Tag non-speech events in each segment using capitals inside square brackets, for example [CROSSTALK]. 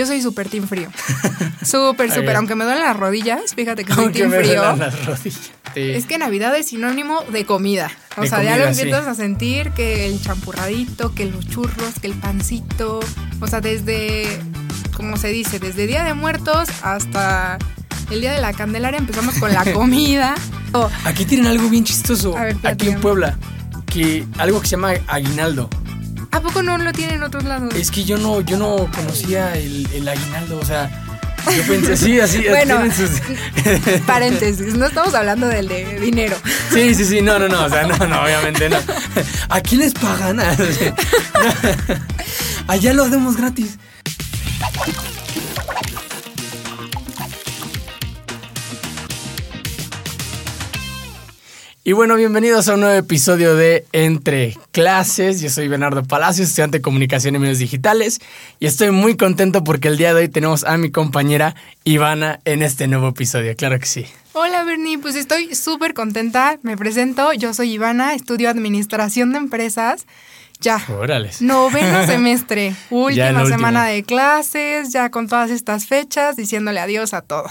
Yo soy súper team frío. Súper, súper. Aunque me duelen las rodillas, fíjate que soy Aunque team me frío. duelan las rodillas. Sí. Es que Navidad es sinónimo de comida. O De sea, ya comida, lo sí. empiezas a sentir que el champurradito, que los churros, que el pancito. O sea, desde, como se dice, desde Día de Muertos hasta el Día de la Candelaria empezamos con la [LAUGHS] comida. Oh, Aquí tienen algo bien chistoso. A ver, aquí platícame. en Puebla. Que algo que se llama aguinaldo. ¿A poco no lo tienen en otros lados? Es que yo no, yo no conocía el, el aguinaldo. O sea, yo pensé, sí, así. [LAUGHS] Bueno. sus- [LAUGHS] Paréntesis, no estamos hablando del de dinero. Sí, sí, sí, no, no, no, o sea, no, no, obviamente no. [LAUGHS] ¿A quién les pagan? Allá lo hacemos gratis. Y bueno, bienvenidos a un nuevo episodio de Entre Clases. Yo soy Bernardo Palacios, estudiante de Comunicación y Medios Digitales. Y estoy muy contento porque el día de hoy tenemos a mi compañera Ivana en este nuevo episodio. Claro que sí. Hola Bernie, pues estoy súper contenta. Me presento, yo soy Ivana, estudio Administración de Empresas. Ya, Órales. noveno [LAUGHS] semestre, última semana de clases, ya con todas estas fechas, diciéndole adiós a todo.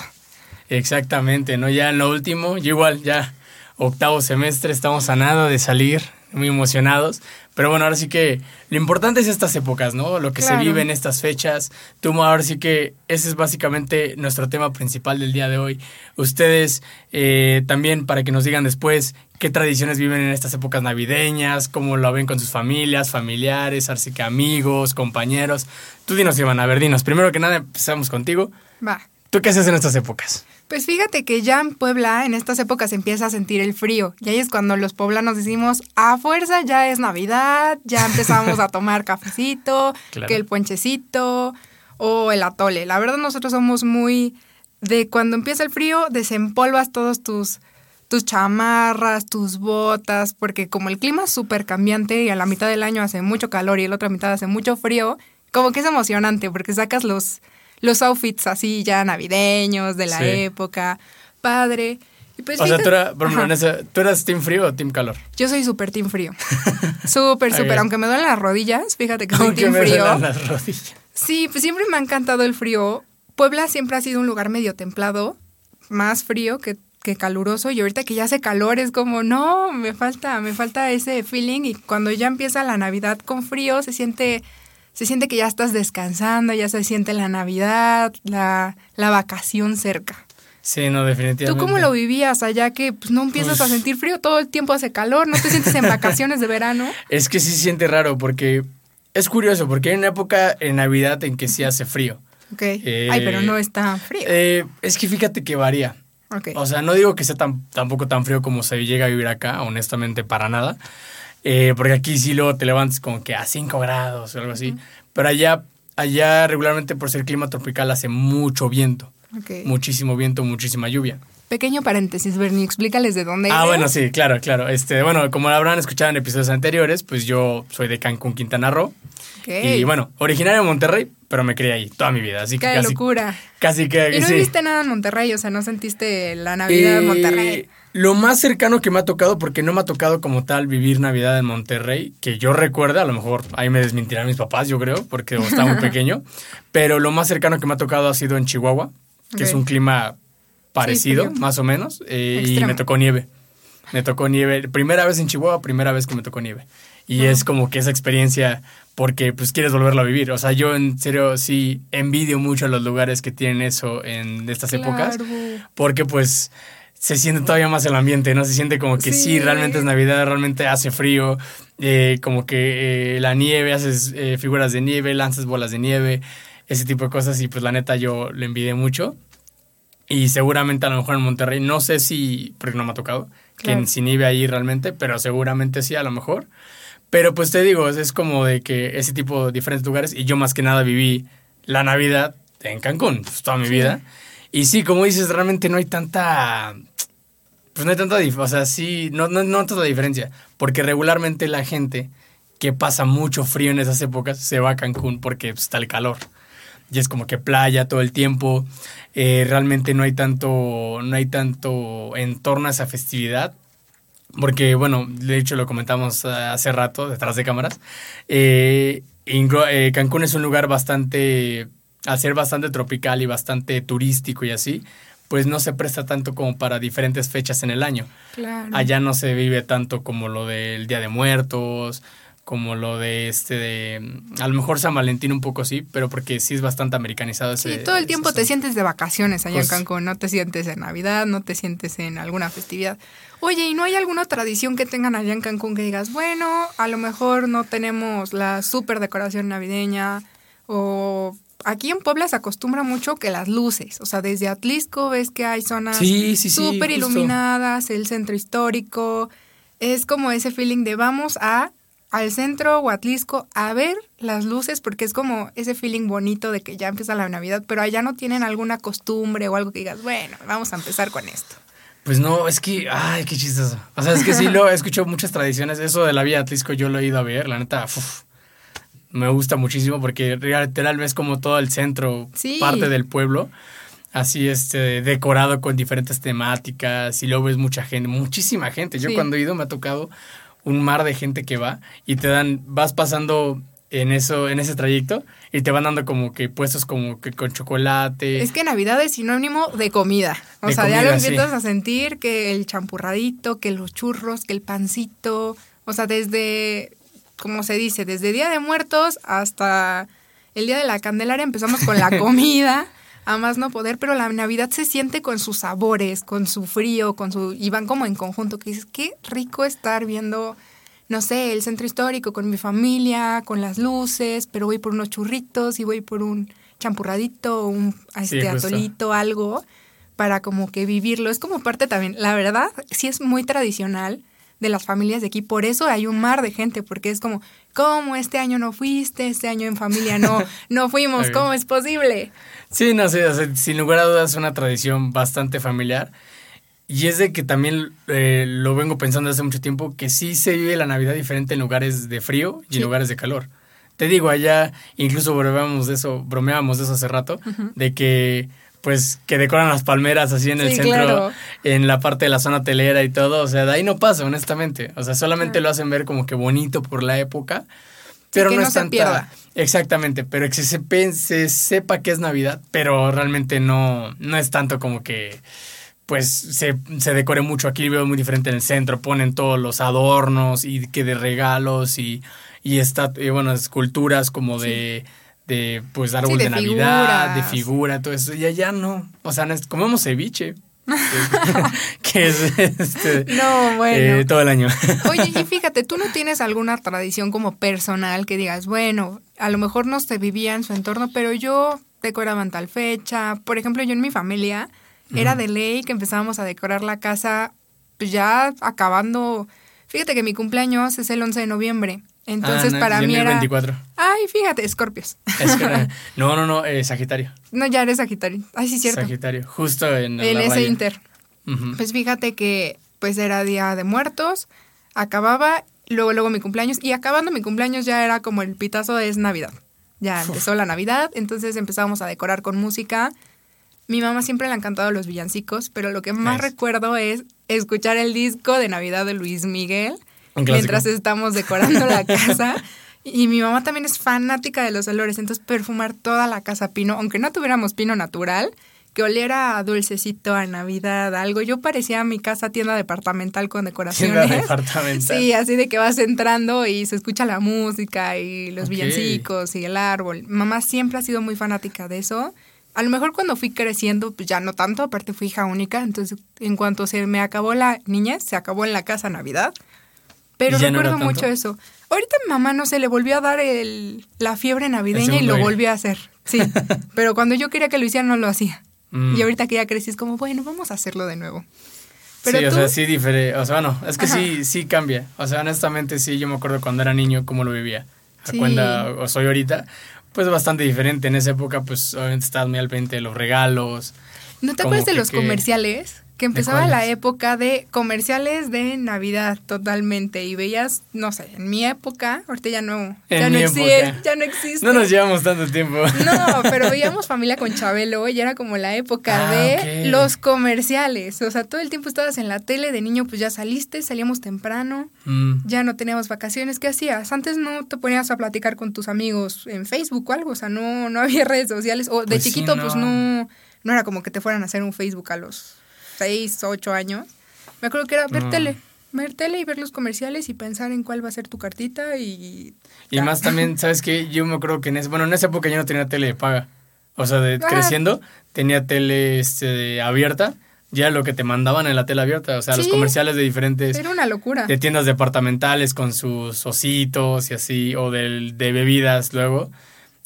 Exactamente, ¿no? Ya en lo último, yo igual, ya octavo semestre, estamos a nada de salir, muy emocionados. Pero bueno, ahora sí que lo importante es estas épocas, ¿no? Lo que Claro. se vive en estas fechas. Tú, ahora sí que ese es básicamente nuestro tema principal del día de hoy. Ustedes eh, también, para que nos digan después qué tradiciones viven en estas épocas navideñas, cómo lo ven con sus familias, familiares, así que amigos, compañeros. Tú dinos, Iván, a ver, dinos. Primero que nada, empezamos contigo. Va. ¿Tú qué haces en estas épocas? Pues fíjate que ya en Puebla en estas épocas empieza a sentir el frío y ahí es cuando los poblanos decimos, a fuerza ya es Navidad, ya empezamos a tomar cafecito, [LAUGHS] Claro. que el ponchecito o el atole. La verdad nosotros somos muy de cuando empieza el frío desempolvas todos tus tus chamarras, tus botas, porque como el clima es súper cambiante y a la mitad del año hace mucho calor y a la otra mitad hace mucho frío, como que es emocionante porque sacas los, los outfits así ya navideños de la Sí. época, padre. Y pues O sea, tú, era- por en ese- ¿tú eras team frío o team calor? Yo soy súper team frío. [LAUGHS] Súper, Está súper. Aunque me duelen las rodillas, fíjate que soy Aunque team me frío. duelan las rodillas. Sí, pues siempre me ha encantado el frío. Puebla siempre ha sido un lugar medio templado, más frío que, que caluroso. Y ahorita que ya hace calor es como, no, me falta, me falta ese feeling. Y cuando ya empieza la Navidad con frío, se siente, se siente que ya estás descansando, ya se siente la Navidad, la, la vacación cerca. Sí, no, definitivamente. ¿Tú cómo lo vivías allá que pues, no empiezas a Pues- sentir frío? Todo el tiempo hace calor, ¿no te sientes en [LAUGHS] vacaciones de verano? Es que sí se siente raro porque es curioso, porque hay una época en Navidad en que sí hace frío. Ok. Eh, Ay, pero no es tan frío. Eh, es que fíjate que varía. Ok. O sea, no digo que sea tan, tampoco tan frío como se llega a vivir acá, honestamente, para nada. Eh, porque aquí sí luego te levantas como que a 5 grados o algo así. Pero allá, allá regularmente por ser clima tropical hace mucho viento. Muchísimo viento, muchísima lluvia. Pequeño paréntesis, Bernie, explícales de dónde Ah, eres. bueno, sí, claro, claro. Este, bueno, como lo habrán escuchado en episodios anteriores, pues yo soy de Cancún, Quintana Roo. Y bueno, originario de Monterrey, pero me crié ahí toda mi vida. Así que Qué casi, locura. casi que Y no sí. viste nada en Monterrey, o sea, no sentiste la Navidad en Eh, Monterrey. Lo más cercano que me ha tocado, porque no me ha tocado como tal vivir Navidad en Monterrey, que yo recuerde, a lo mejor ahí me desmentirán mis papás, yo creo, porque estaba muy [LAUGHS] pequeño, pero lo más cercano que me ha tocado ha sido en Chihuahua, que es un clima parecido, más o menos, eh, y me tocó nieve. Me tocó nieve, primera vez en Chihuahua, primera vez que me tocó nieve. Y es como que esa experiencia, porque pues quieres volverlo a vivir. O sea, yo en serio sí envidio mucho los lugares que tienen eso en estas épocas porque pues se siente todavía más el ambiente, ¿no? Se siente como que sí, Sí. realmente es Navidad, realmente hace frío, eh, como que eh, la nieve, haces eh, figuras de nieve, lanzas bolas de nieve, ese tipo de cosas y pues la neta yo le envidié mucho. Y seguramente a lo mejor en Monterrey, no sé si, porque no me ha tocado, Claro. que si nieve ahí realmente, pero seguramente sí a lo mejor. Pero pues te digo, es, es como de que ese tipo de diferentes lugares y yo más que nada viví la Navidad en Cancún, pues, toda mi Sí. vida. Y sí, como dices, realmente no hay tanta... Pues no hay tanta diferencia, o sea, sí, no, no, no tanta diferencia, porque regularmente la gente que pasa mucho frío en esas épocas se va a Cancún porque pues, está el calor. Y es como que playa todo el tiempo, eh, realmente no hay tanto, no hay tanto en torno a esa festividad. Porque, bueno, de hecho lo comentamos hace rato detrás de cámaras. eh, eh, Cancún es un lugar bastante al ser bastante tropical y bastante turístico y así, pues no se presta tanto como para diferentes fechas en el año. Claro. Allá no se vive tanto como lo del Día de Muertos, como lo de este de a lo mejor San Valentín un poco sí, pero porque sí es bastante americanizado ese. Sí, todo el tiempo te sientes de vacaciones allá Pues- en Cancún, no te sientes en Navidad, no te sientes en alguna festividad. Oye, ¿y no hay alguna tradición que tengan allá en Cancún que digas, bueno, a lo mejor no tenemos la super decoración navideña o aquí en Puebla se acostumbra mucho que las luces, o sea, desde Atlisco ves que hay zonas Sí, sí, sí, súper iluminadas, el centro histórico, es como ese feeling de vamos a al centro o Atlisco a ver las luces porque es como ese feeling bonito de que ya empieza la Navidad, pero allá no tienen alguna costumbre o algo que digas, bueno, vamos a empezar con esto. Pues no, es que, ay, qué chistoso. O sea, es que sí lo he escuchado muchas tradiciones. Eso de la de Atlisco yo lo he ido a ver, la neta, uf, me gusta muchísimo porque literal ves como todo el centro, Sí. parte del pueblo, así este, decorado con diferentes temáticas y luego ves mucha gente, muchísima gente. Yo Sí. cuando he ido me ha tocado un mar de gente que va y te dan, vas pasando en eso, en ese trayecto y te van dando como que puestos como que con chocolate. Es que Navidad es sinónimo de comida. O De sea, ya lo sí. empiezas a sentir que el champurradito, que los churros, que el pancito. O sea, desde, como se dice, desde Día de Muertos hasta el Día de la Candelaria empezamos con la [LAUGHS] comida. A más no poder, pero la Navidad se siente con sus sabores, con su frío, con su. y van como en conjunto, que dices, qué rico estar viendo, no sé, el centro histórico con mi familia, con las luces, pero voy por unos churritos y voy por un champurradito, un este atolito, algo, para como que vivirlo. Es como parte también, la verdad, sí es muy tradicional de las familias de aquí, por eso hay un mar de gente, porque es como, ¿cómo este año no fuiste? Este año en familia no, [LAUGHS] no fuimos. ¿cómo es posible? Sí, no sé, sin lugar a dudas es una tradición bastante familiar. Y es de que también eh, lo vengo pensando hace mucho tiempo, que sí se vive la Navidad diferente en lugares de frío y Sí. en lugares de calor. Te digo, allá incluso bromeábamos de eso, bromeábamos de eso hace rato, de que pues que decoran las palmeras así en el Sí, centro, claro. en la parte de la zona hotelera y todo, o sea, de ahí no pasa, honestamente. O sea, solamente lo hacen ver como que bonito por la época, pero no, no es se tanta- pierda. Exactamente, pero que se, pen- se sepa que es Navidad, pero realmente no, no es tanto como que pues se, se decore mucho. Aquí veo muy diferente en el centro, ponen todos los adornos y que de regalos y, y, está, y bueno, esculturas como de, de pues árbol Sí, de, de Navidad, de figura, todo eso. Y allá no, o sea, comemos ceviche, [LAUGHS] que es este, No, bueno. eh, todo el año. Oye, y [LAUGHS] fíjate, tú no tienes alguna tradición como personal que digas, bueno, a lo mejor no se vivía en su entorno, pero yo decoraba en tal fecha. Por ejemplo, yo en mi familia era de ley que empezábamos a decorar la casa pues ya acabando. Fíjate que mi cumpleaños es el 11 de noviembre. Entonces, Ah, no, para mí era. 24. Ay, fíjate, Escorpios. Es que- [LAUGHS] no, no, no, eh, Sagitario. no, ya eres Sagitario. Ay, sí, cierto. Sagitario, justo en, en ese inter. Pues fíjate que pues era día de muertos, acababa, luego luego mi cumpleaños y acabando mi cumpleaños ya era como el pitazo de es Navidad. Ya empezó la Navidad, entonces empezábamos a decorar con música. Mi mamá siempre le han cantado los villancicos, pero lo que más Nice. recuerdo es escuchar el disco de Navidad de Luis Miguel. Mientras estamos decorando la casa. Y mi mamá también es fanática de los olores, entonces perfumar toda la casa pino, aunque no tuviéramos pino natural, que oliera a dulcecito, a Navidad, a algo. Yo parecía mi casa tienda departamental con decoraciones. Tienda [LAUGHS] departamental. Sí, así de que vas entrando y se escucha la música y los villancicos y el árbol. Mamá siempre ha sido muy fanática de eso. A lo mejor cuando fui creciendo, pues ya no tanto, aparte fui hija única, entonces en cuanto se me acabó la niñez, se acabó en la casa Navidad. Pero ¿Y ya no era recuerdo mucho eso. Ahorita mi mamá, no sé, le volvió a dar el, la fiebre navideña y lo aire. volvió a hacer. Sí, [LAUGHS] pero cuando yo quería que lo hiciera, no lo hacía. Mm. Y ahorita que ya crecí, es como, bueno, vamos a hacerlo de nuevo. Pero sí, o sea, sí difere, o sea, bueno, es que Ajá. sí, sí cambia. O sea, honestamente sí, yo me acuerdo cuando era niño cómo lo vivía. A Sí. Cuando soy ahorita, pues bastante diferente. En esa época, pues obviamente estabas muy al pendiente de los regalos. ¿No te acuerdas de los que- comerciales? Que empezaba la época de comerciales de Navidad totalmente y veías, no sé, en mi época, ahorita ya no, En ya no existe, ya no existe. No nos llevamos tanto tiempo. No, pero [LAUGHS] veíamos familia con Chabelo y era como la época Ah, de los comerciales. O sea, todo el tiempo estabas en la tele, de niño pues ya saliste, salíamos temprano, Mm, ya no teníamos vacaciones. ¿Qué hacías? Antes no te ponías a platicar con tus amigos en Facebook o algo, o sea, no, no había [LAUGHS] redes sociales. O de Pues sí, chiquito no. pues no, no era como que te fueran a hacer un Facebook a los seis, ocho años. Me acuerdo que era ver No. tele. Ver tele y ver los comerciales y pensar en cuál va a ser tu cartita y... Y más también, [LAUGHS] ¿sabes qué? Yo me acuerdo que en ese, bueno, en esa época yo no tenía tele de paga. O sea, de, Ah. creciendo, tenía tele este, abierta. Ya lo que te mandaban en la tele abierta. O sea, los comerciales de diferentes Era una locura. de tiendas departamentales con sus ositos y así, o del- de, bebidas luego,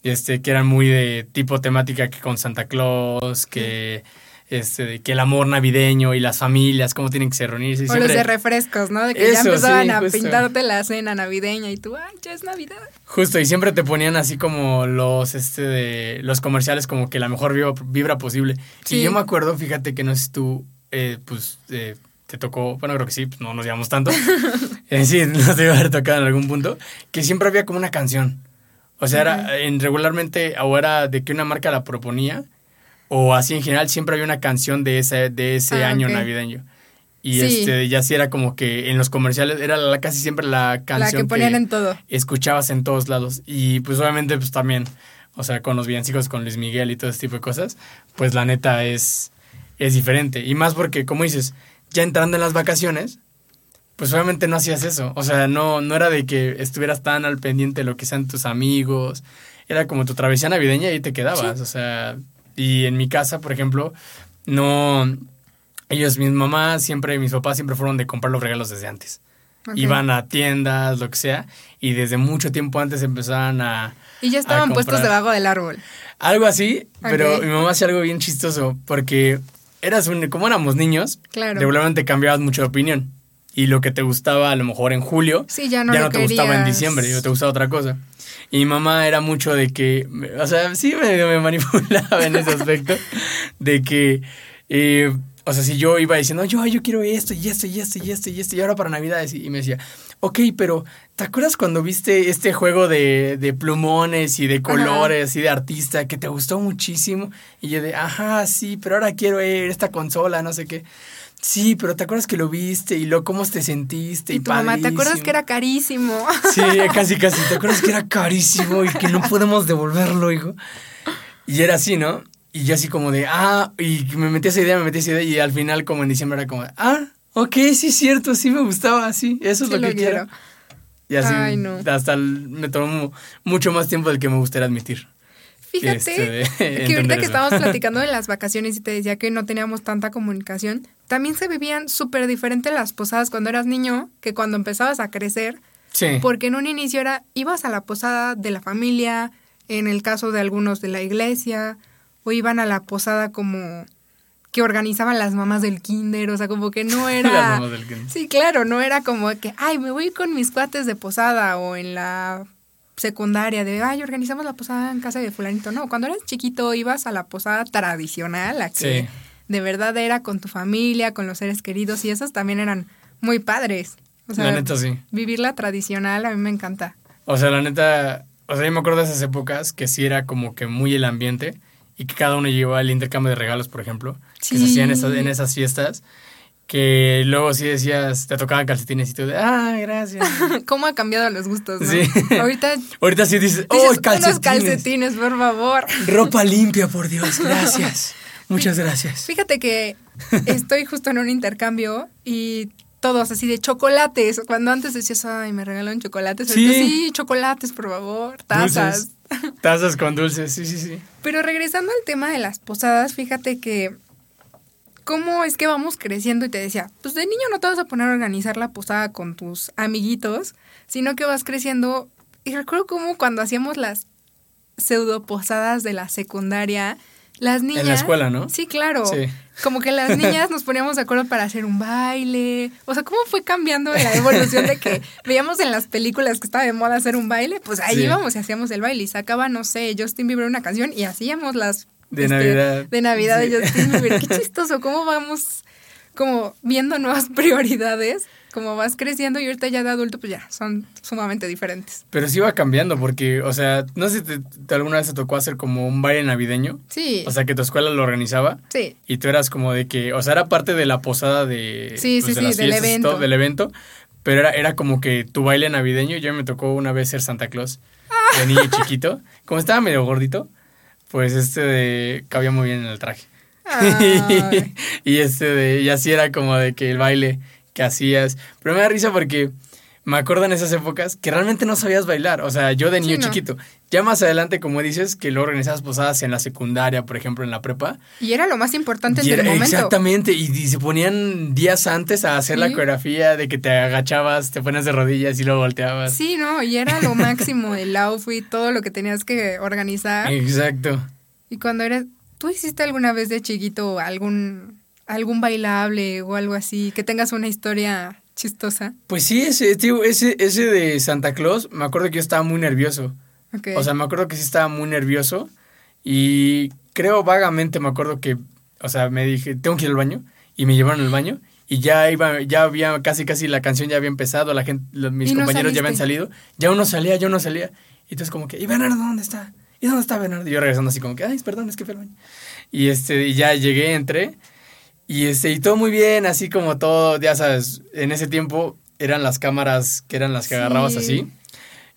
este, que eran muy de tipo temática que con Santa Claus, que, este, de que el amor navideño y las familias, cómo tienen que se reunirse. y O los siempre- de refrescos, ¿no? De que ya Eso, empezaban sí, a pintarte la cena navideña y tú, ay, ya es Navidad. Justo, y siempre te ponían así como los, este, de, los comerciales como que la mejor vibra, posible. Sí. Y yo me acuerdo, fíjate que no si tú, eh, pues, eh, te tocó, bueno, creo que sí, pues no nos llevamos tanto. [LAUGHS] Eh, sí, [LAUGHS] nos debe haber tocado en algún punto, que siempre había como una canción. O sea, era en, regularmente, o era de que una marca la proponía, o así en general, siempre había una canción de ese, de ese Ah, año navideño. Y Sí. este, ya sí era como que en los comerciales era la- casi siempre la La canción que ponían en todo. escuchabas en todos lados. Y pues obviamente pues también, o sea, con los villancicos, con Luis Miguel y todo ese tipo de cosas, pues la neta es, es diferente. Y más porque, como dices, ya entrando en las vacaciones, pues obviamente no hacías eso. O sea, no, no era de que estuvieras tan al pendiente de lo que sean tus amigos. Era como tu travesía navideña y ahí te quedabas. O sea, y en mi casa, por ejemplo, no... Ellos, mis mamás, siempre, mis papás siempre fueron de comprar los regalos desde antes. Iban a tiendas, lo que sea, y desde mucho tiempo antes empezaban a... Y ya estaban puestos debajo del árbol. Algo así, pero mi mamá hacía algo bien chistoso, porque eras un, como éramos niños, Claro. regularmente cambiabas mucho de opinión. Y lo que te gustaba a lo mejor en julio, Sí, ya no ya lo no te gustaba en diciembre, o te gustaba otra cosa. Y mi mamá era mucho de que, o sea, sí me, me [LAUGHS] manipulaba en ese aspecto, de que, eh, o sea, si yo iba diciendo, yo, yo quiero esto y esto y esto y esto y esto, y ahora para Navidades, y me decía, ok, pero ¿te acuerdas cuando viste este juego de, de plumones y de colores y de artista que te gustó muchísimo? Y yo de, ajá, sí, pero ahora quiero eh, esta consola, no sé qué. Sí, pero ¿te acuerdas que lo viste y lo cómo te sentiste? Y, Y tu mamá, ¿te acuerdas padrísimo?" que era carísimo? Sí, [LAUGHS] casi, casi. ¿Te acuerdas que era carísimo y que no podemos devolverlo, hijo? Y era así, ¿no? Y yo así como de, ah, y me metí esa idea, me metí esa idea, y al final, como en diciembre, era como, de, ah, ok, sí es cierto, sí me gustaba, sí, eso es Sí lo que quiero. quiero. Y así, Ay, no. hasta el- me tomó mucho más tiempo del que me gustaría admitir. Fíjate Este, que ahorita que estábamos [LAUGHS] platicando de las vacaciones y te decía que no teníamos tanta comunicación, también se vivían súper diferente las posadas cuando eras niño que cuando empezabas a crecer, Sí. porque en un inicio era, ibas a la posada de la familia, en el caso de algunos de la iglesia, o iban a la posada como que organizaban las mamás del kinder, o sea, como que no [LAUGHS] era... Las mamás del kinder. Sí, claro, no era como que, ay, me voy con mis cuates de posada o en la secundaria de, ay, organizamos la posada en casa de fulanito. No, cuando eras chiquito ibas a la posada tradicional, la que Sí. de verdad era con tu familia, con los seres queridos y esas también eran muy padres. O sea, la neta, sí. vivir la tradicional a mí me encanta. O sea, la neta, o sea, yo me acuerdo de esas épocas que sí era como que muy el ambiente y que cada uno llevaba el intercambio de regalos, por ejemplo, que se hacían esas, en esas fiestas, que luego sí decías, te tocaban calcetines y tú de, ah, gracias. [LAUGHS] ¿Cómo ha cambiado los gustos, no? Sí. Ahorita [LAUGHS] Ahorita sí dices, dices, oh, unos calcetines. calcetines, por favor. Ropa limpia, por Dios, gracias. [LAUGHS] Muchas gracias. Fíjate que estoy justo en un intercambio y todos así de chocolates. Cuando antes decías, ay, me regalaron chocolates. Sí. ahorita, sí, chocolates, por favor, tazas. Dulces. [LAUGHS] Tazas con dulces, sí, sí, sí. Pero regresando al tema de las posadas, fíjate que cómo es que vamos creciendo y te decía, pues de niño no te vas a poner a organizar la posada con tus amiguitos, sino que vas creciendo. Y recuerdo cómo cuando hacíamos las pseudo posadas de la secundaria, las niñas... En la escuela, ¿no? Sí, claro. Sí. Como que las niñas nos poníamos de acuerdo para hacer un baile. O sea, ¿cómo fue cambiando la evolución de que veíamos en las películas que estaba de moda hacer un baile? Pues ahí Sí. íbamos y hacíamos el baile y sacaba, no sé, Justin Bieber una canción y hacíamos las... De este, Navidad. De Navidad Sí. de Justin Bieber. Qué chistoso, ¿cómo vamos como viendo nuevas [LAUGHS] prioridades, como vas creciendo y ahorita ya de adulto, pues ya, son sumamente diferentes. Pero sí va cambiando porque, o sea, no sé si te, te alguna vez te tocó hacer como un baile navideño. Sí. O sea, que tu escuela lo organizaba. sí. Y tú eras como de que, o sea, era parte de la posada de, Sí, pues, sí, de sí, del evento. todo, del evento. Pero era, era como que tu baile navideño. Yo me tocó una vez ser Santa Claus de [LAUGHS] niño chiquito. Como estaba medio gordito, pues este de, cabía muy bien en el traje. [LAUGHS] Y este de, y así era como de que el baile que hacías. Pero me da risa porque me acuerdo en esas épocas que realmente no sabías bailar. O sea, yo de niño Sí, no. chiquito. Ya más adelante, como dices, que luego organizabas posadas en la secundaria, por ejemplo, en la prepa. Y era lo más importante en el momento. Exactamente, y, y se ponían días antes a hacer la coreografía de que te agachabas, te pones de rodillas y luego volteabas. Sí, no, y era lo máximo, el outfit, todo lo que tenías que organizar. Exacto. Y cuando eres, ¿tú hiciste alguna vez de chiquito algún algún bailable o algo así que tengas una historia chistosa? Pues sí, ese, tío, ese, ese de Santa Claus, me acuerdo que yo estaba muy nervioso. Ok. O sea, me acuerdo que sí estaba muy nervioso y creo vagamente, me acuerdo que, o sea, me dije, tengo que ir al baño y me llevaron al baño y ya iba, ya había casi casi la canción ya había empezado, la gente, los- mis no compañeros ya habían salido, ya uno salía, ya uno salía y entonces como que, ¿y Bernardo dónde está? ¿Y dónde está Bernardo? Y yo regresando así como que, ay, perdón, es que fue al baño. Y este, y ya llegué, entré y este, y todo muy bien, así como todo, ya sabes, en ese tiempo eran las cámaras que eran las que Sí. agarrabas así.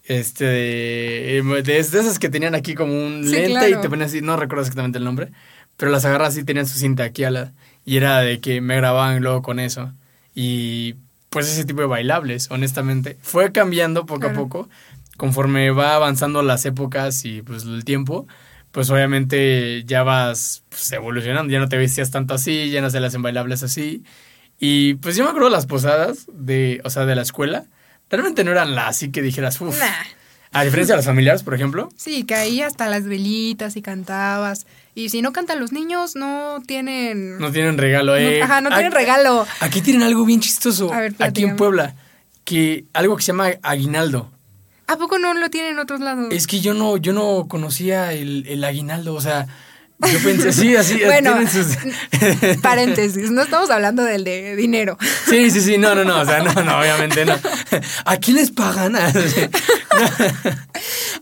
Este, de, de esas que tenían aquí como un Sí, lente claro. y te ponían así, no recuerdo exactamente el nombre, pero las agarras así, tenían su cinta aquí a la, y era de que me grababan luego con eso. Y pues ese tipo de bailables, honestamente. Fue cambiando poco a poco, conforme va avanzando las épocas y pues el tiempo, pues obviamente ya vas pues, evolucionando, ya no te vestías tanto así, ya no se hacen bailables así. Y pues yo me acuerdo las posadas de, o sea, de la escuela, realmente no eran las así que dijeras, uff. Nah. A diferencia de las familiares, por ejemplo. Sí, que ahí hasta las velitas y cantabas. Y si no cantan los niños, no tienen... No tienen regalo, eh. Ajá, no tienen Aquí- regalo. Aquí tienen algo bien chistoso. A ver, aquí en Puebla. Que algo que se llama aguinaldo. ¿A poco no lo tienen en otros lados? Es que yo no, yo no conocía el, el aguinaldo. O sea, yo pensé, sí, así. [LAUGHS] Bueno, sus- [LAUGHS] Paréntesis, no estamos hablando del de dinero. [LAUGHS] Sí, sí, sí, no, no, no, o sea, no, no, obviamente no. Aquí les pagan. No.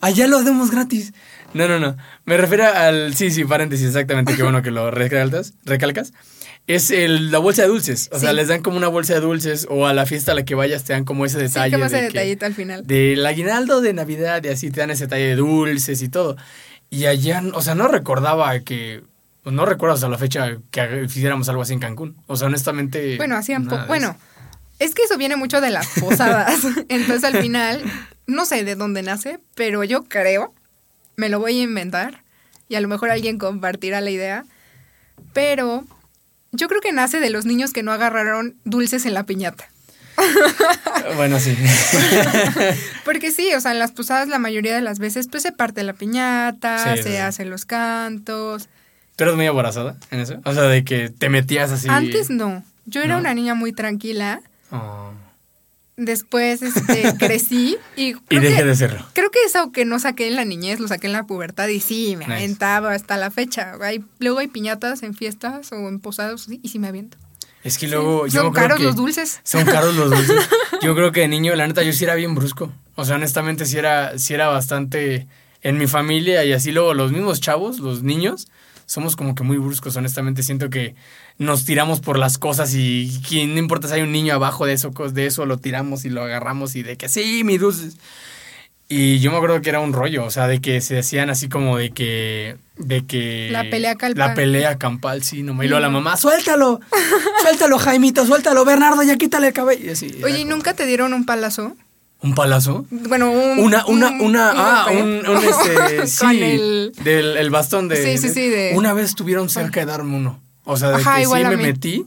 Allá lo hacemos gratis. No, no, no. Me refiero al. Sí, sí, paréntesis, exactamente. Qué bueno que lo recalcas. recalcas. Es el, la bolsa de dulces. O sea, les dan como una bolsa de dulces o a la fiesta a la que vayas te dan como ese Sí, detalle. de ese que- detallito al final. Del aguinaldo de Navidad y así te dan ese detalle de dulces y todo. Y allá, o sea, no recordaba que. No recuerdo hasta la fecha que hiciéramos algo así en Cancún. O sea, honestamente. Bueno, hacían. Bueno, es que eso viene mucho de las posadas. [LAUGHS] Entonces al final, no sé de dónde nace, pero yo creo, me lo voy a inventar y a lo mejor alguien compartirá la idea, pero yo creo que nace de los niños que no agarraron dulces en la piñata. [LAUGHS] Bueno, sí. [LAUGHS] Porque sí, o sea, en las posadas la mayoría de las veces pues se parte la piñata, Sí, se sí, hacen los cantos. ¿Tú eres muy aborazada en eso? O sea, de que te metías así. Antes no, yo era ¿No? una niña muy tranquila. Oh. Después este, [LAUGHS] crecí y dejé que- de serlo. Creo que eso que no saqué en la niñez, lo saqué en la pubertad y sí, me Nice. aventaba hasta la fecha. Hay, luego hay piñatas en fiestas o en posadas sí, y sí me aviento. Es que luego. Sí, yo Son creo caros que los dulces. Son caros los dulces. [LAUGHS] Yo creo que de niño, la neta, yo sí era bien brusco. O sea, honestamente, sí era, sí era bastante. En mi familia y así luego los mismos chavos, los niños, somos como que muy bruscos. Honestamente, siento que nos tiramos por las cosas y que no importa si hay un niño abajo de eso, de eso lo tiramos y lo agarramos y de que sí, mi dulces. Y yo me acuerdo que era un rollo, o sea, de que se decían así como de que. De que. La pelea campal. La pelea campal, sí, no me. Y luego la mamá, suéltalo, suéltalo, Jaimito, suéltalo, Bernardo, ya quítale el cabello. Y así, Oye, ¿y nunca te dieron un palazo? ¿Un palazo? Bueno, un... Una, una, un- una, ah, un, un [LAUGHS] este, sí, Con el... del el bastón de... Sí, sí, sí, de- Una vez estuvieron cerca de darme uno, o sea, de Ajá, que sí me metí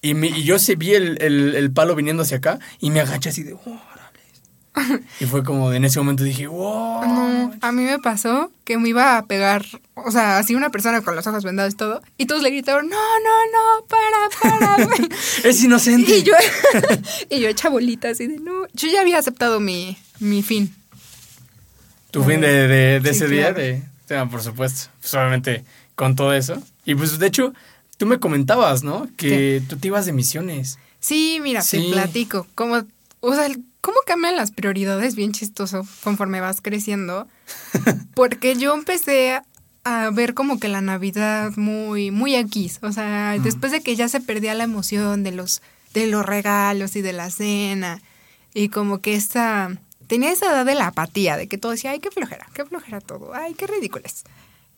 y, me- y yo sí vi el, el, el palo viniendo hacia acá y me agaché así de, órale. Y fue como, en ese momento dije, wow. No, a mí me pasó que me iba a pegar, o sea, así una persona con los ojos vendados y todo, y todos le gritaron, no, no, no, para, para. [LAUGHS] Es inocente. y yo, [LAUGHS] y yo hecha bolita así de, no, yo ya había aceptado mi, mi fin. Tu fin de, de, de Sí, ese día, de, por supuesto, pues obviamente con todo eso. Y pues de hecho, tú me comentabas, ¿no? Que tú te ibas de misiones. Sí, mira, Sí. te platico. Como, o sea, cómo cambian las prioridades, bien chistoso, conforme vas creciendo. [LAUGHS] Porque yo empecé a ver como que la Navidad muy, muy X. O sea, después de que ya se perdía la emoción de los, de los regalos y de la cena. Y como que esa. Tenía esa edad de la apatía, de que todo decía, ay, qué flojera, qué flojera todo, ay, qué ridículas.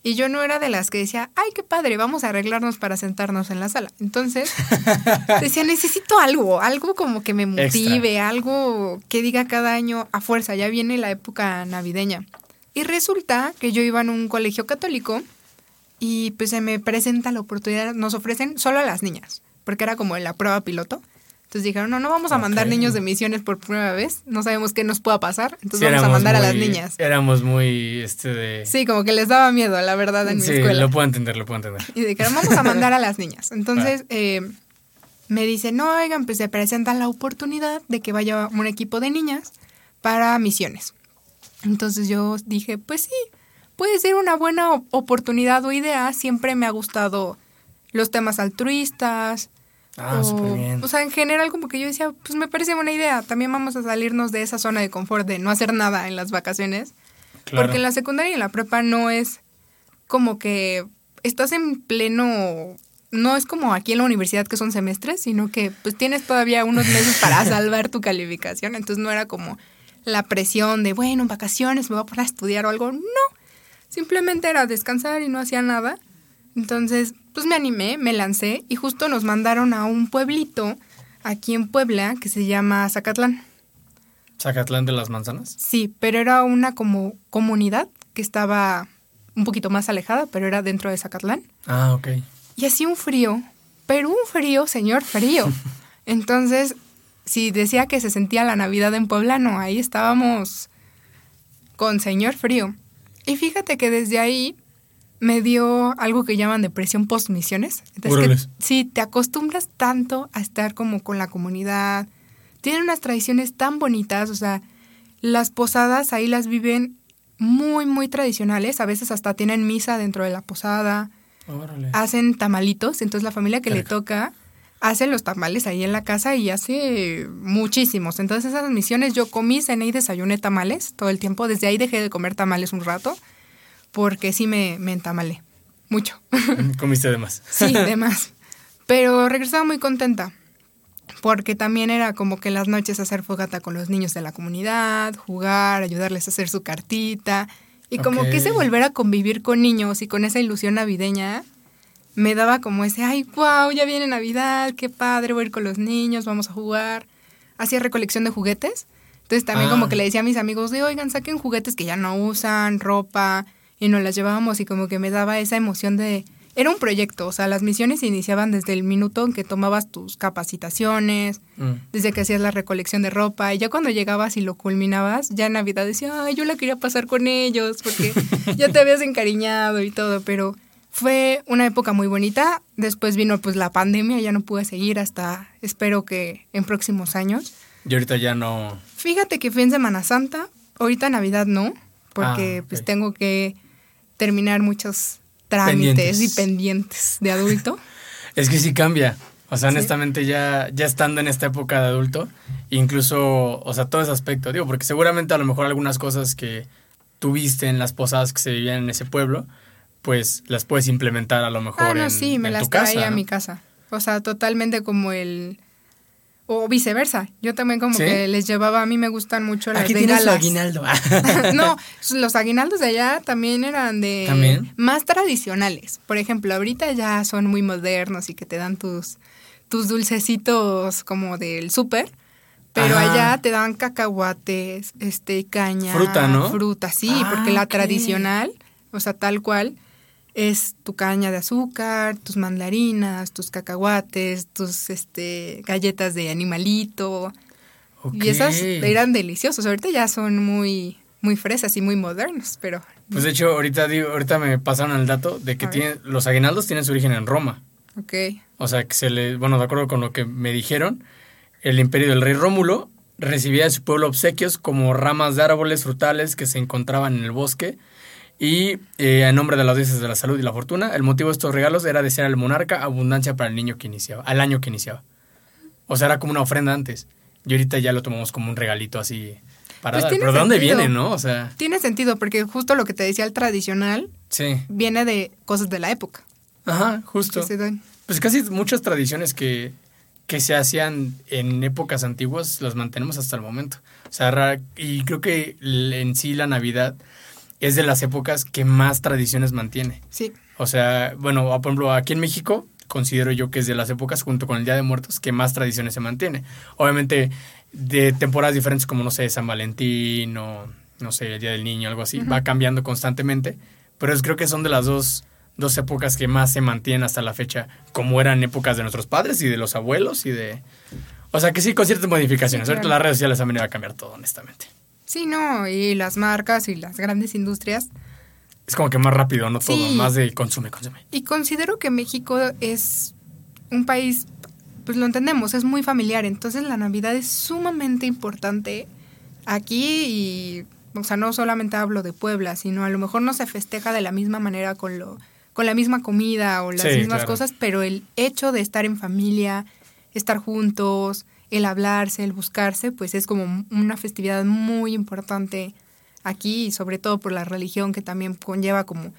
Y yo no era de las que decía, ay, qué padre, vamos a arreglarnos para sentarnos en la sala. Entonces, [LAUGHS] decía, necesito algo, algo como que me motive, algo que diga cada año a fuerza, ya viene la época navideña. Y resulta que yo iba en un colegio católico y pues se me presenta la oportunidad, nos ofrecen solo a las niñas, porque era como la prueba piloto. Entonces dijeron, no, no vamos a mandar niños de misiones por primera vez, no sabemos qué nos pueda pasar, entonces Sí, vamos a mandar a las niñas. Éramos muy, este, de... Sí, como que les daba miedo, la verdad, en mi Sí, escuela. lo puedo entender, lo puedo entender. Y dijeron, vamos a mandar a las niñas. [LAUGHS] Entonces eh, me dicen, no, oigan, pues se presenta la oportunidad de que vaya un equipo de niñas para misiones. Entonces yo dije, pues sí, puede ser una buena oportunidad o idea. Siempre me ha gustado los temas altruistas. Ah, o, súper bien. o sea, en general como que yo decía, pues me parece buena idea. También vamos a salirnos de esa zona de confort de no hacer nada en las vacaciones. Claro. Porque en la secundaria y en la prepa no es como que estás en pleno, no es como aquí en la universidad que son semestres, sino que pues tienes todavía unos meses para [LAUGHS] salvar tu calificación. Entonces no era como la presión de, bueno, en vacaciones me voy a poner a estudiar o algo. No, simplemente era descansar y no hacía nada. Entonces, pues me animé, me lancé y justo nos mandaron a un pueblito aquí en Puebla que se llama Zacatlán. ¿Zacatlán de las manzanas? Sí, pero era una como comunidad que estaba un poquito más alejada, pero era dentro de Zacatlán. Ah, ok. Y hacía un frío, pero un frío, señor frío. [LAUGHS] Entonces, si decía que se sentía la Navidad en Puebla, no, ahí estábamos con señor frío. Y fíjate que desde ahí me dio algo que llaman depresión post-misiones. Entonces, que- sí, te acostumbras tanto a estar como con la comunidad. Tienen unas tradiciones tan bonitas, o sea, las posadas ahí las viven muy, muy tradicionales. A veces hasta tienen misa dentro de la posada Órale. hacen tamalitos, entonces la familia que le toca hace los tamales ahí en la casa y hace muchísimos. Entonces esas misiones yo comí, cené y desayuné tamales todo el tiempo. Desde ahí dejé de comer tamales un rato porque sí me, me entamalé mucho. Comiste de más. sí, de [LAUGHS] más. Pero regresaba muy contenta porque también era como que las noches hacer fogata con los niños de la comunidad, jugar, ayudarles a hacer su cartita. Y como Ok. que ese volver a convivir con niños y con esa ilusión navideña me daba como ese, ay, wow, ya viene Navidad, qué padre, voy a ir con los niños, vamos a jugar. Hacía recolección de juguetes. Entonces también Ah. como que le decía a mis amigos de, oigan, saquen juguetes que ya no usan, ropa, y nos las llevábamos y como que me daba esa emoción de... Era un proyecto, o sea, las misiones se iniciaban desde el minuto en que tomabas tus capacitaciones, Mm. desde que hacías la recolección de ropa, y ya cuando llegabas y lo culminabas, ya en Navidad decía, ay, yo la quería pasar con ellos, porque [LAUGHS] ya te habías encariñado y todo, pero fue una época muy bonita. Después vino pues la pandemia, ya no pude seguir hasta, espero que en próximos años. Y ahorita ya no. Fíjate que fui en Semana Santa, ahorita Navidad no, porque Ah, pues tengo que terminar muchos trámites Pendientes. y pendientes de adulto. [LAUGHS] Es que sí cambia. O sea, Sí. honestamente, ya, ya estando en esta época de adulto, incluso, o sea, todo ese aspecto, digo, porque seguramente a lo mejor algunas cosas que tuviste en las posadas que se vivían en ese pueblo, pues las puedes implementar a lo mejor Ah, no, en, sí, me en las tu casa. a ¿no? mi casa. O sea, totalmente como el... O viceversa. Yo también como ¿Sí? que les llevaba, a mí me gustan mucho las Aquí tienes aguinaldo. [LAUGHS] [LAUGHS] no, los aguinaldos de allá también eran de ¿También? más tradicionales. Por ejemplo, ahorita ya son muy modernos y que te dan tus, tus dulcecitos como del súper. Pero Ajá. allá te dan cacahuates, este, caña. Fruta, ¿no? Fruta, sí, Ah, porque la tradicional, o sea, tal cual, es tu caña de azúcar, tus mandarinas, tus cacahuates, tus este, galletas de animalito. Y esas eran deliciosas. Ahorita ya son muy, muy fresas y muy modernos, pero Pues de hecho, ahorita, digo, ahorita me pasaron el dato de que A ver. tiene, los aguinaldos tienen su origen en Roma. ok. O sea, que se le, bueno, de acuerdo con lo que me dijeron, el imperio del rey Rómulo recibía de su pueblo obsequios como ramas de árboles frutales que se encontraban en el bosque Y eh, en nombre de las dioses de la salud y la fortuna, el motivo de estos regalos era desear al monarca abundancia para el niño que iniciaba, al año que iniciaba. O sea, era como una ofrenda antes. Y ahorita ya lo tomamos como un regalito así para Pues dar. Pero ¿de dónde viene, no? O sea, Tiene sentido, porque justo lo que te decía el tradicional sí. viene de cosas de la época. Ajá, justo. que se dan. Pues casi muchas tradiciones que, que se hacían en épocas antiguas las mantenemos hasta el momento. O sea, y creo que en sí la Navidad es de las épocas que más tradiciones mantiene. Sí, O sea, bueno, por ejemplo, aquí en México considero yo que es de las épocas junto con el Día de Muertos que más tradiciones se mantiene. Obviamente de temporadas diferentes como, no sé, San Valentín o, no sé, el Día del Niño, algo así, va cambiando constantemente, pero es- creo que son de las dos, dos épocas que más se mantienen hasta la fecha, como eran épocas de nuestros padres y de los abuelos y de... O sea, que sí, con ciertas modificaciones. Sí, Ahorita las redes sociales han venido a cambiar todo, honestamente. Sí, no, y las marcas y las grandes industrias. Es como que más rápido, no todo, Sí. más de consume, consume. Y considero que México es un país, pues lo entendemos, es muy familiar, entonces la Navidad es sumamente importante aquí y, o sea, no solamente hablo de Puebla, sino a lo mejor no se festeja de la misma manera con lo con la misma comida o las Sí, mismas claro. cosas, pero el hecho de estar en familia, estar juntos, el hablarse, el buscarse, pues es como una festividad muy importante aquí y sobre todo por la religión que también conlleva como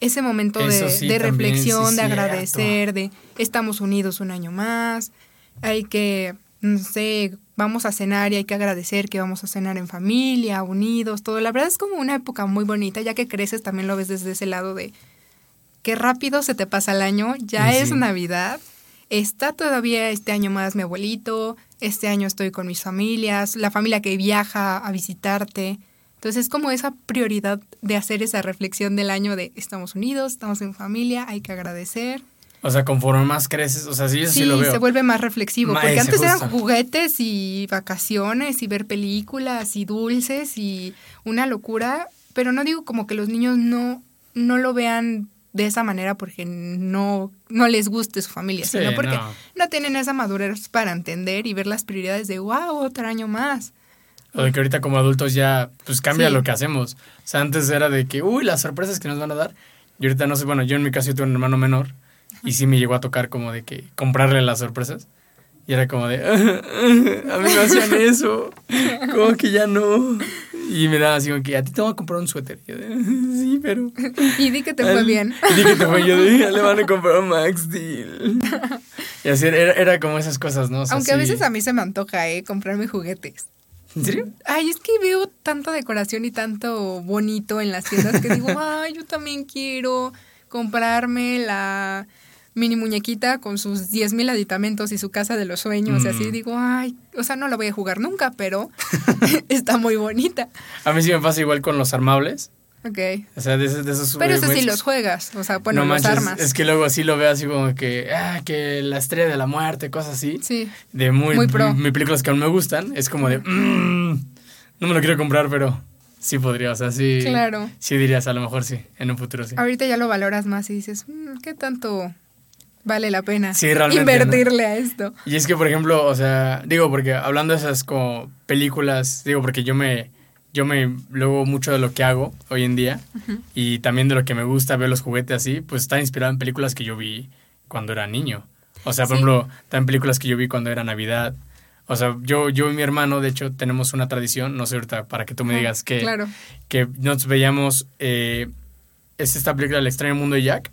ese momento de, sí, reflexión, sí, de agradecer, de estamos unidos un año más, hay que, no sé, vamos a cenar y hay que agradecer que vamos a cenar en familia, unidos, todo. La verdad es como una época muy bonita, ya que creces también lo ves desde ese lado de qué rápido se te pasa el año, ya Sí. es Navidad, está todavía este año más mi abuelito, este año estoy con mis familias, la familia que viaja a visitarte. Entonces es como esa prioridad de hacer esa reflexión del año de estamos unidos, estamos en familia, hay que agradecer. O sea, conforme más creces, o sea, sí, yo sí, Sí, lo veo. se vuelve más reflexivo, Ma- porque ese antes eran justo. juguetes y vacaciones y ver películas y dulces y una locura, pero no digo como que los niños no, no lo vean de esa manera porque no, no les guste su familia, Sí, sino porque no. no. tienen esa madurez para entender y ver las prioridades de, wow, otro año más. O de que ahorita como adultos ya, pues cambia Sí. lo que hacemos. O sea, antes era de que, uy, las sorpresas que nos van a dar. Y ahorita no sé, bueno, yo en mi caso yo tengo un hermano menor y sí me llegó a tocar como de que comprarle las sorpresas. Y era como de, a mí me hacían eso, [LAUGHS] como que ya no. Y me daba así como que, a ti te voy a comprar un suéter. Y yo de, [LAUGHS] sí, pero... [LAUGHS] Y di que te fue bien. Y di que te fue, yo de, "Ya le van a comprar un Max Steel. [LAUGHS] Y así era, era como esas cosas, ¿no? O sea, Aunque a sí. veces a mí se me antoja, ¿eh? Comprarme juguetes. ¿En serio? Ay, es que veo tanta decoración y tanto bonito en las tiendas que digo, ay, yo también quiero comprarme la mini muñequita con sus 10.000 aditamentos y su casa de los sueños. Y así Mm. digo, ay, o sea, no la voy a jugar nunca, pero [LAUGHS] está muy bonita. A mí sí me pasa igual con los armables. Ok. O sea, de esos... De esos Pero eso sí los juegas, o sea, bueno, no los manches, armas. Es que luego así lo veo así como que, ah, que la estrella de la muerte, cosas así. Sí. De muy, Muy pro. mi películas que aún me gustan. Es como de, "Mm, no me lo quiero comprar, pero sí podría. O sea, sí. Claro. Sí dirías, a lo mejor sí, en un futuro sí. Ahorita ya lo valoras más y dices, "Mm, ¿qué tanto vale la pena Sí, realmente, invertirle a esto? Y es que, por ejemplo, o sea, digo, porque hablando de esas como películas, digo, porque yo me, yo me, luego mucho de lo que hago hoy en día y también de lo que me gusta ver los juguetes así, pues está inspirado en películas que yo vi cuando era niño. O sea, por Sí. ejemplo, también películas que yo vi cuando era Navidad. O sea, yo, yo y mi hermano, de hecho, tenemos una tradición, no sé ahorita, para que tú me Ajá, digas que, Claro. que nos veíamos, eh, es esta película El extraño mundo de Jack,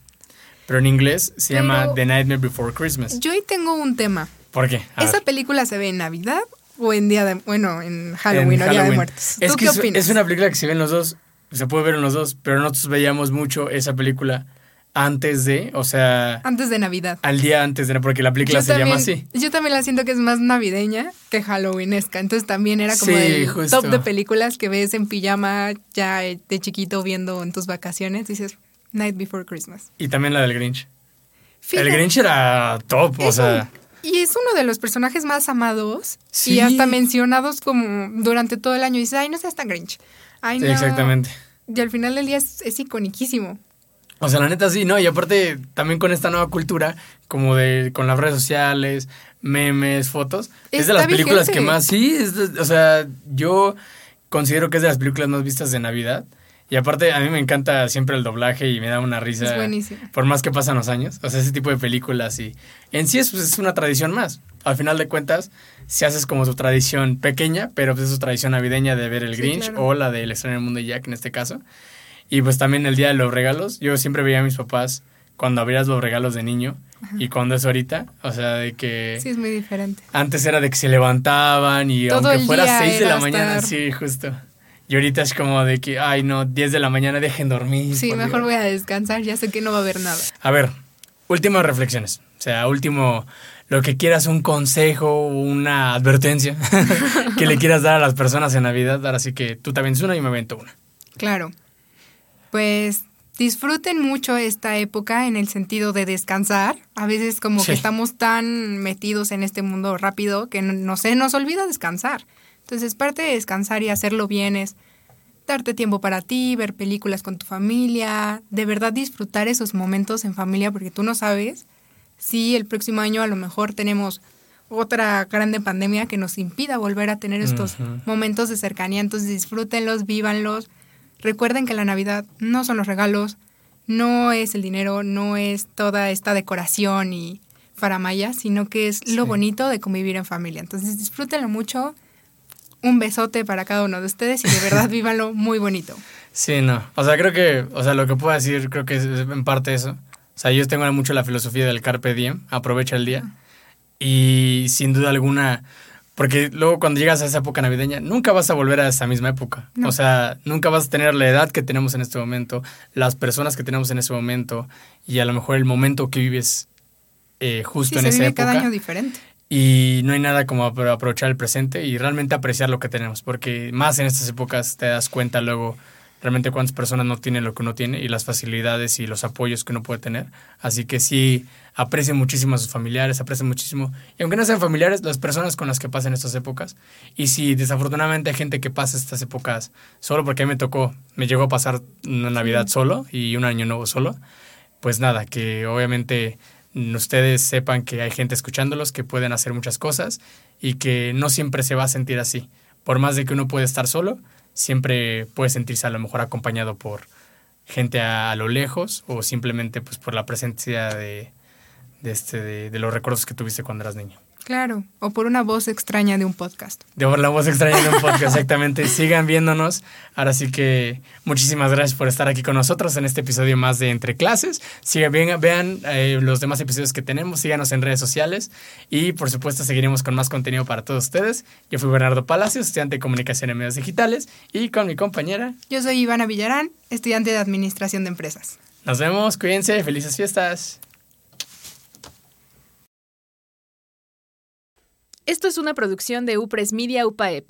pero en inglés se Pero- llama The Nightmare Before Christmas. Yo ahí tengo un tema. ¿Por qué? A ¿Esa ver. película se ve en Navidad o en día de, bueno, en Halloween En o Día de Halloween. Muertos? Es ¿Tú que qué es, opinas? es una película que se ve en los dos, se puede ver en los dos, pero nosotros veíamos mucho esa película antes de, o sea, Antes de Navidad. al día antes de, porque la película se llama así. yo también la siento que es más navideña que Halloweenesca. Entonces también era como Sí, el justo. top de películas que ves en pijama ya de chiquito viendo en tus vacaciones. Dices, Night Before Christmas. Y también la del Grinch. Fíjate, El Grinch era top, o sea, un- y es uno de los personajes más amados Sí. y hasta mencionados como durante todo el año. Dices, ay, no seas tan Grinch. Ay, sí, no. exactamente. Y al final del día es, es iconiquísimo. O sea, la neta sí, ¿no? Y aparte también con esta nueva cultura, como de con las redes sociales, memes, fotos, es de las películas que más, sí, es de- o sea, yo considero que es de las películas más vistas de Navidad. Y aparte, a mí me encanta siempre el doblaje y me da una risa. Es buenísimo. Por más que pasan los años. O sea, ese tipo de películas y en sí es, pues, es una tradición más. Al final de cuentas, si haces como su tradición pequeña, pero pues es su tradición navideña de ver el Sí, Grinch claro. o la del extraño mundo de Jack en este caso. Y pues también el día de los regalos. Yo siempre veía a mis papás cuando abrías los regalos de niño y cuando es ahorita. O sea, de que Sí, es muy diferente. antes era de que se levantaban y Todo aunque el fuera día 6 de la mañana, estar- sí, justo. Y ahorita es como de que, ay no, 10 de la mañana dejen dormir. Sí, mejor Dios. voy a descansar, ya sé que no va a haber nada. A ver, últimas reflexiones. O sea, último, lo que quieras, un consejo, una advertencia [LAUGHS] que le quieras dar a las personas en Navidad. Ahora sí que tú te aventas una y me avento una. Claro. Pues disfruten mucho esta época en el sentido de descansar. A veces como Sí. que estamos tan metidos en este mundo rápido que no, no sé, nos olvida descansar. Entonces parte de descansar y hacerlo bien es darte tiempo para ti, ver películas con tu familia, de verdad disfrutar esos momentos en familia porque tú no sabes si el próximo año a lo mejor tenemos otra grande pandemia que nos impida volver a tener estos momentos de cercanía. Entonces disfrútenlos, vívanlos. Recuerden que la Navidad no son los regalos, no es el dinero, no es toda esta decoración y faramaya, sino que es lo bonito de convivir en familia. Entonces disfrútenlo mucho. Un besote para cada uno de ustedes y de verdad [LAUGHS] vívanlo muy bonito. Sí, no. O sea, creo que, o sea, lo que puedo decir, creo que es en parte eso. O sea, yo tengo mucho la filosofía del carpe diem, aprovecha el día. Y sin duda alguna, porque luego cuando llegas a esa época navideña, nunca vas a volver a esa misma época. No. O sea, nunca vas a tener la edad que tenemos en este momento, las personas que tenemos en ese momento y a lo mejor el momento que vives eh, justo Sí, en se esa vive época. cada año diferente. Y no hay nada como apro- aprovechar el presente y realmente apreciar lo que tenemos, porque más en estas épocas te das cuenta luego realmente cuántas personas no tienen lo que uno tiene y las facilidades y los apoyos que uno puede tener. Así que sí, aprecien muchísimo a sus familiares, aprecien muchísimo, y aunque no sean familiares, las personas con las que pasen estas épocas. Y si desafortunadamente hay gente que pasa estas épocas solo, porque a mí me tocó, me llegó a pasar una Navidad solo y un año nuevo solo, pues nada, que obviamente ustedes sepan que hay gente escuchándolos que pueden hacer muchas cosas y que no siempre se va a sentir así. Por más de que uno puede estar solo, siempre puede sentirse a lo mejor acompañado por gente a, lo lejos o simplemente pues por la presencia de, de, este, de los recuerdos que tuviste cuando eras niño. Claro, o por una voz extraña de un podcast. De por la voz extraña de un podcast, exactamente. [LAUGHS] Sigan viéndonos. Ahora sí que muchísimas gracias por estar aquí con nosotros en este episodio más de Entre Clases. Sigan, vean, vean eh, los demás episodios que tenemos, síganos en redes sociales y por supuesto seguiremos con más contenido para todos ustedes. Yo fui Bernardo Palacios, estudiante de Comunicación en Medios Digitales y con mi compañera. Yo soy Ivana Villarán, estudiante de Administración de Empresas. Nos vemos, cuídense, felices fiestas. Esto es una producción de Upres Media UPAEP.